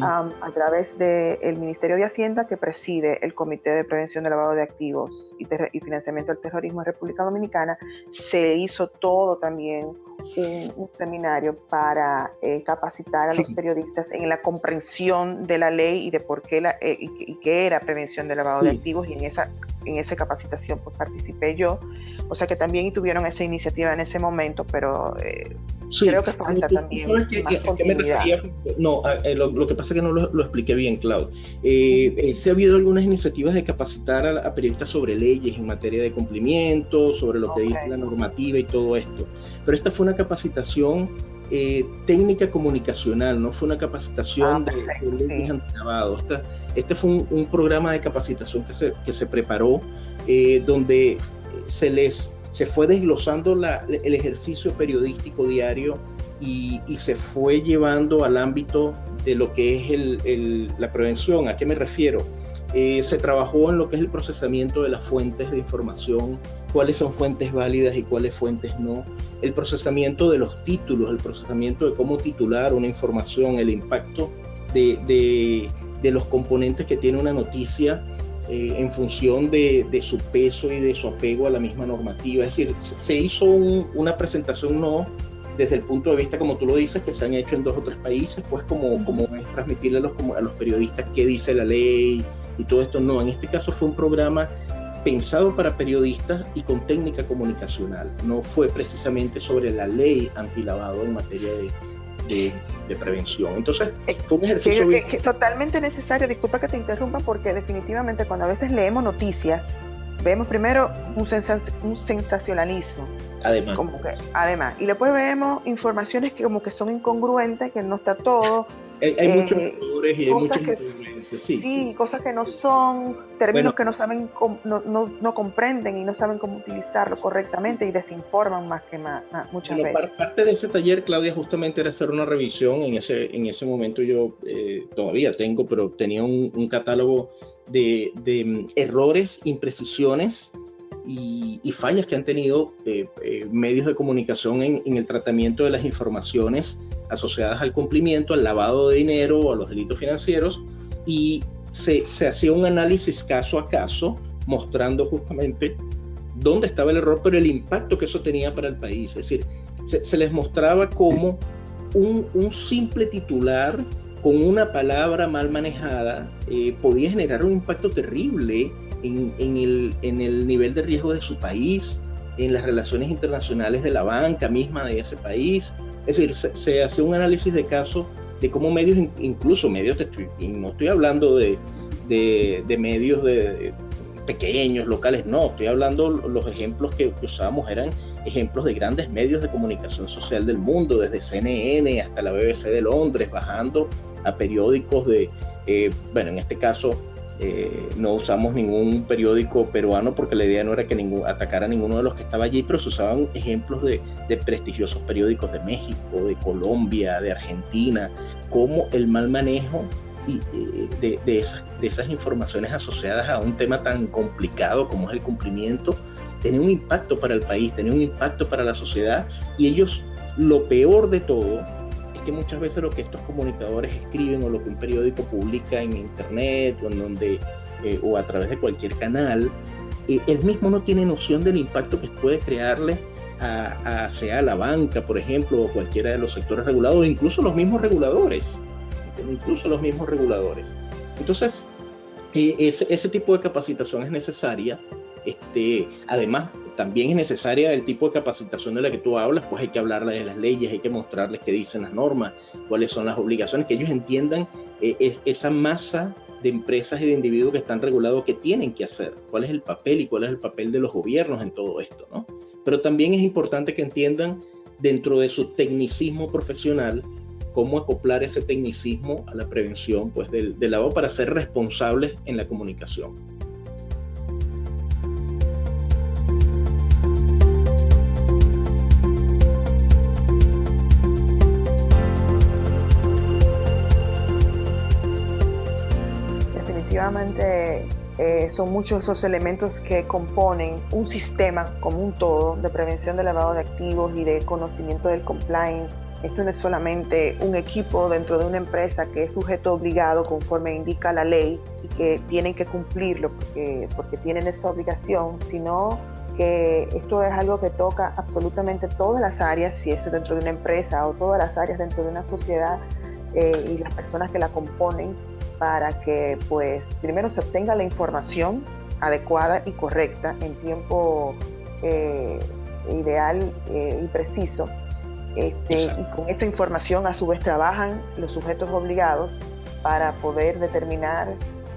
a través del Ministerio de Hacienda que preside el Comité de Prevención de Lavado de Activos y, y Financiamiento del Terrorismo en República Dominicana, se hizo todo también un, seminario para eh, capacitar a los periodistas en la comprensión de la ley y de por qué la, eh, y, qué era prevención de lavado de activos y en esa en esa capacitación pues participé yo. O sea que también tuvieron esa iniciativa en ese momento pero eh, creo que falta también no lo, que pasa es que no lo, expliqué bien Claudio. Se ha habido algunas iniciativas de capacitar a, periodistas sobre leyes en materia de cumplimiento sobre lo que dice la normativa y todo esto pero esta fue una capacitación eh, técnica comunicacional, no fue una capacitación ah, de, de leyes este fue un, programa de capacitación que se, que se preparó eh, donde se les se fue desglosando la, el ejercicio periodístico diario y, y, se fue llevando al ámbito de lo que es el, la prevención. ¿A qué me refiero? Eh, se trabajó en lo que es el procesamiento de las fuentes de información, cuáles son fuentes válidas y cuáles fuentes no el procesamiento de los títulos, el procesamiento de cómo titular una información, el impacto de, los componentes que tiene una noticia eh, en función de, su peso y de su apego a la misma normativa. Es decir, se hizo una presentación no desde el punto de vista, como tú lo dices, que se han hecho en dos o tres países, pues como, como es transmitirle a los, a los periodistas qué dice la ley y todo esto. No, en este caso fue un programa pensado para periodistas y con técnica comunicacional. No fue precisamente sobre la ley antilavado en materia de, de, prevención. Entonces, fue un ejercicio... totalmente necesario, disculpa que te interrumpa, porque definitivamente cuando a veces leemos noticias, vemos primero un, un sensacionalismo. Además. Como que, además. Y después vemos informaciones que como que son incongruentes, que no está todo. Hay, muchos eh, y hay muchos sí, cosas que no son, términos que no saben, no, no, no, comprenden y no saben cómo utilizarlo correctamente y desinforman más que más, muchas veces. Parte de ese taller, Claudia, justamente era hacer una revisión. En ese, en ese momento yo eh, todavía tengo, pero tenía un, catálogo de, de, mm, errores, imprecisiones y, fallas que han tenido eh, eh, medios de comunicación en, en el tratamiento de las informaciones asociadas al cumplimiento, al lavado de dinero o a los delitos financieros y se, hacía un análisis caso a caso mostrando justamente dónde estaba el error, pero el impacto que eso tenía para el país. Es decir, se, les mostraba como un, simple titular con una palabra mal manejada eh, podía generar un impacto terrible en, el, en, el, nivel de riesgo de su país, en las relaciones internacionales de la banca misma de ese país. Es decir, se, se hace un análisis de caso de cómo medios, incluso medios de no estoy hablando de, de, medios de, pequeños, locales, no, estoy hablando, los ejemplos que, usábamos eran ejemplos de grandes medios de comunicación social del mundo, desde CNN hasta la BBC de Londres, bajando a periódicos de, eh, bueno, en este caso eh, no usamos ningún periódico peruano porque la idea no era que ningún, atacara a ninguno de los que estaba allí, pero se usaban ejemplos de, prestigiosos periódicos de México, de Colombia, de Argentina, como el mal manejo de, de, esas, de esas informaciones asociadas a un tema tan complicado como es el cumplimiento, tenía un impacto para el país, tenía un impacto para la sociedad y ellos, lo peor de todo, que muchas veces lo que estos comunicadores escriben o lo que un periódico publica en internet o en donde eh, o a través de cualquier canal, eh, él mismo no tiene noción del impacto que puede crearle a, sea la banca, por ejemplo, o cualquiera de los sectores regulados, incluso los mismos reguladores, incluso los mismos reguladores. Entonces, eh, ese, ese tipo de capacitación es necesaria. Este, además, también es necesaria el tipo de capacitación de la que tú hablas, pues hay que hablarles de las leyes, hay que mostrarles qué dicen las normas, cuáles son las obligaciones, que ellos entiendan eh, esa masa de empresas y de individuos que están regulados, que tienen que hacer, cuál es el papel y cuál es el papel de los gobiernos en todo esto, ¿no? Pero también es importante que entiendan dentro de su tecnicismo profesional cómo acoplar ese tecnicismo a la prevención pues, del, del lavado para ser responsables en la comunicación. Eh, son muchos esos elementos que componen un sistema como un todo de prevención del lavado de activos y de conocimiento del compliance. Esto no es solamente un equipo dentro de una empresa que es sujeto obligado conforme indica la ley y que tienen que cumplirlo porque, porque tienen esta obligación, sino que esto es algo que toca absolutamente todas las áreas, si es dentro de una empresa o todas las áreas dentro de una sociedad eh, y las personas que la componen para que pues primero se obtenga la información adecuada y correcta en tiempo eh, ideal eh, y preciso. Este, y con esa información a su vez trabajan los sujetos obligados para poder determinar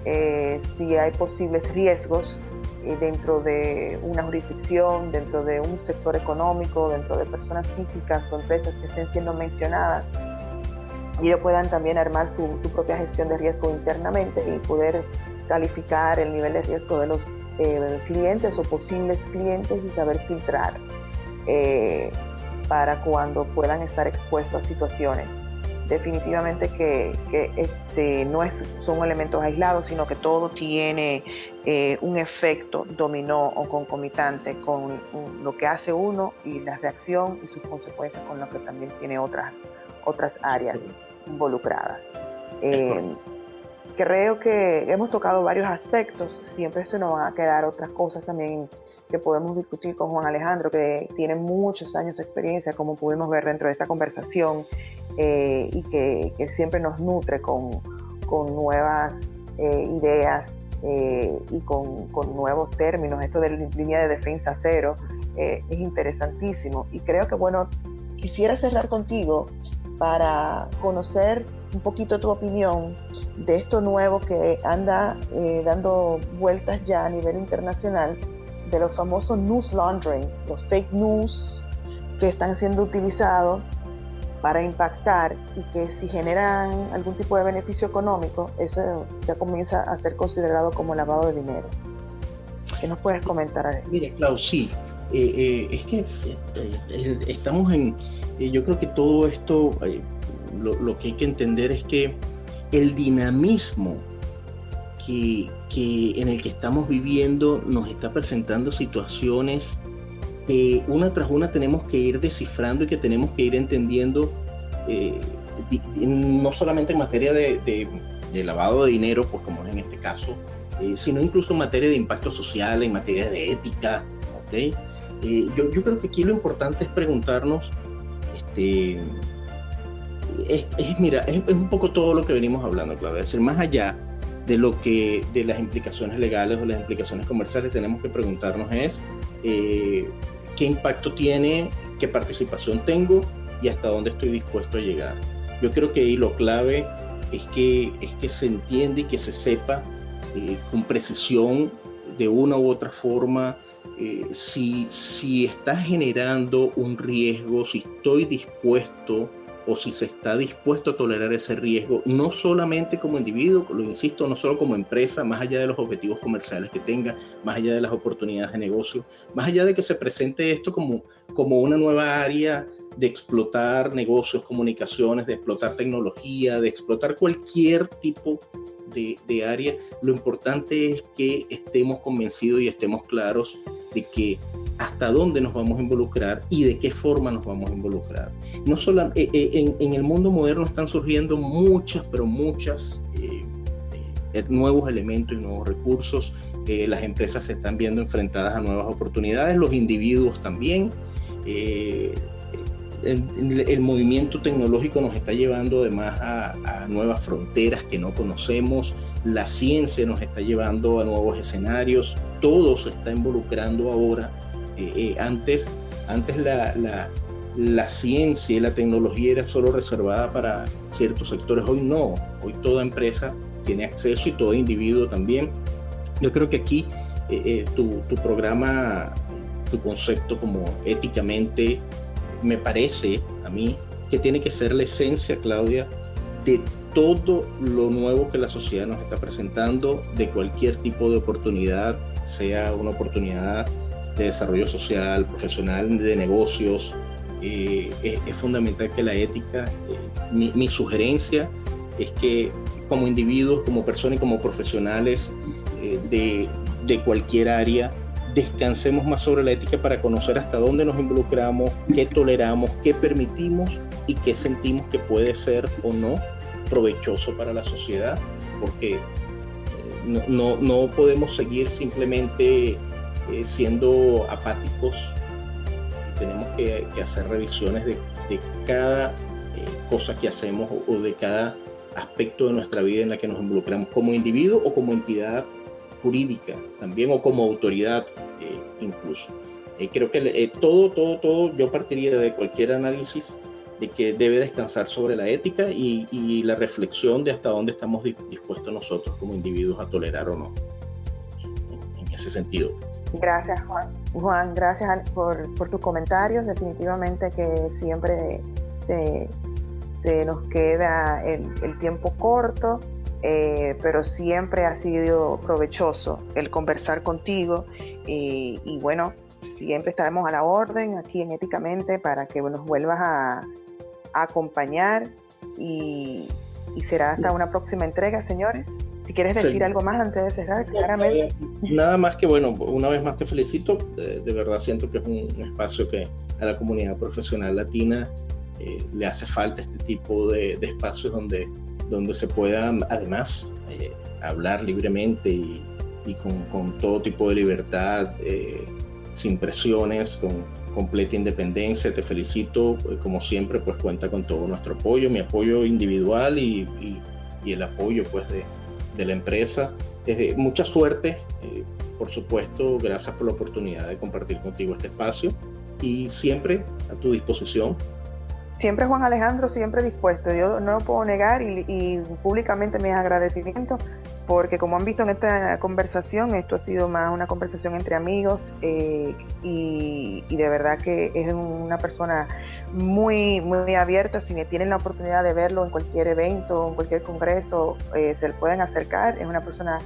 eh, si hay posibles riesgos dentro de una jurisdicción, dentro de un sector económico, dentro de personas físicas o empresas que estén siendo mencionadas ellos puedan también armar su, propia gestión de riesgo internamente y poder calificar el nivel de riesgo de los eh, clientes o posibles clientes y saber filtrar para cuando puedan estar expuestos a situaciones. Definitivamente que, este, no es, son elementos aislados, sino que todo tiene eh, un efecto dominó o concomitante con lo que hace uno y la reacción y sus consecuencias con lo que también tiene otras, otras áreas involucradas. Eh, creo que hemos tocado varios aspectos, siempre se nos van a quedar otras cosas también que podemos discutir con Juan Alejandro, que tiene muchos años de experiencia, como pudimos ver dentro de esta conversación, eh, y que, siempre nos nutre con, con nuevas eh, ideas eh, y con, con, nuevos términos. Esto de la línea de defensa cero es interesantísimo. Y creo que, bueno, quisiera cerrar contigo para conocer un poquito tu opinión de esto nuevo que anda dando vueltas ya a nivel internacional de los famosos news laundering, los fake news que están siendo utilizados para impactar y que si generan algún tipo de beneficio económico, eso ya comienza a ser considerado como lavado de dinero. ¿Qué nos puedes comentar? Mira, Klaus, sí, eh, eh, es que eh, estamos en, yo creo que todo esto, lo, lo que hay que entender es que el dinamismo que, en el que estamos viviendo nos está presentando situaciones que una tras una tenemos que ir descifrando y que tenemos que ir entendiendo, eh, no solamente en materia de, lavado de dinero, pues como en este caso, eh, sino incluso en materia de impacto social, en materia de ética. ¿okay? Eh, yo, creo que aquí lo importante es preguntarnos, este, es, mira, es, un poco todo lo que venimos hablando, claro, es decir, más allá de lo que de las implicaciones legales o las implicaciones comerciales tenemos que preguntarnos es eh, qué impacto tiene, qué participación tengo y hasta dónde estoy dispuesto a llegar. Yo creo que ahí lo clave es que, es que se entiende y que se sepa eh, con precisión de una u otra forma eh, si, si está generando un riesgo, si estoy dispuesto o si se está dispuesto a tolerar ese riesgo, no solamente como individuo, lo insisto, no solo como empresa, más allá de los objetivos comerciales que tenga, más allá de las oportunidades de negocio, más allá de que se presente esto como, como una nueva área de explotar negocios, comunicaciones, de explotar tecnología, de explotar cualquier tipo de, de área, lo importante es que estemos convencidos y estemos claros de que hasta dónde nos vamos a involucrar y de qué forma nos vamos a involucrar. No solo, eh, eh, en, el mundo moderno están surgiendo muchas, pero muchas eh, nuevos elementos y nuevos recursos. las empresas se están viendo enfrentadas a nuevas oportunidades, los individuos también. El, movimiento tecnológico nos está llevando además a, nuevas fronteras que no conocemos, la ciencia nos está llevando a nuevos escenarios, todo se está involucrando ahora antes antes la, ciencia y la tecnología era solo reservada para ciertos sectores, hoy no, hoy toda empresa tiene acceso y todo individuo también. Yo creo que aquí eh, eh, tu, programa, tu concepto como éticamente, me parece a mí que tiene que ser la esencia, Claudia, de todo lo nuevo que la sociedad nos está presentando, de cualquier tipo de oportunidad, sea una oportunidad de desarrollo social, profesional, de negocios. Eh, es, fundamental que la ética, eh, mi, sugerencia es que como individuos, como personas y como profesionales eh, de, de cualquier área, descansemos más sobre la ética para conocer hasta dónde nos involucramos, qué toleramos, qué permitimos y qué sentimos que puede ser o no provechoso para la sociedad, porque no, no, no podemos seguir simplemente eh, siendo apáticos. Tenemos que, hacer revisiones de, cada eh, cosa que hacemos o, de cada aspecto de nuestra vida en la que nos involucramos como individuo o como entidad jurídica también o como autoridad eh, incluso. creo que todo, todo, todo, yo partiría de cualquier análisis de que debe descansar sobre la ética y, y la reflexión de hasta dónde estamos dispuestos nosotros como individuos a tolerar o no. En ese sentido. Gracias, Juan. Juan, gracias por, tus comentarios. Definitivamente que siempre se, nos queda el, tiempo corto, eh, pero siempre ha sido provechoso el conversar contigo. y bueno, siempre estaremos a la orden aquí en Éticamente para que nos vuelvas a, acompañar y será hasta una próxima entrega, señores. Si quieres decir algo más antes de cerrar, claramente. Nada más que, bueno, una vez más te felicito. De, verdad siento que es un, espacio que a la comunidad profesional latina eh, le hace falta este tipo de, espacios donde, donde se pueda, además, eh, hablar libremente y, con, todo tipo de libertad, eh, sin presiones, con completa independencia. Te felicito. Como siempre, pues cuenta con todo nuestro apoyo, mi apoyo individual y, y el apoyo, pues, de de la empresa. Desde, mucha suerte, eh, por supuesto, gracias por la oportunidad de compartir contigo este espacio y siempre a tu disposición. Siempre Juan Alejandro, siempre dispuesto. Yo no lo puedo negar y, y públicamente mis agradecimientos porque como han visto en esta conversación, esto ha sido más una conversación entre amigos eh, y, de verdad que es una persona muy, muy abierta, si tienen la oportunidad de verlo en cualquier evento, en cualquier congreso, eh, se le pueden acercar, es una persona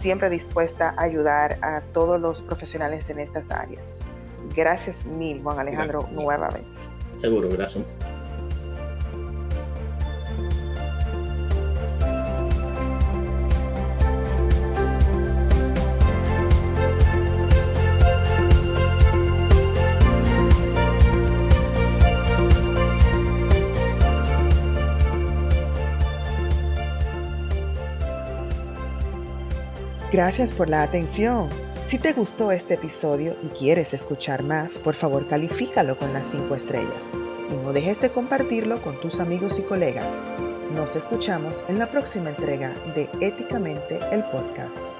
siempre dispuesta a ayudar a todos los profesionales en estas áreas. Gracias mil, Juan Alejandro, nuevamente. Seguro, gracias. Gracias por la atención. Si te gustó este episodio y quieres escuchar más, por favor califícalo con las 5 estrellas. Y no dejes de compartirlo con tus amigos y colegas. Nos escuchamos en la próxima entrega de Éticamente el Podcast.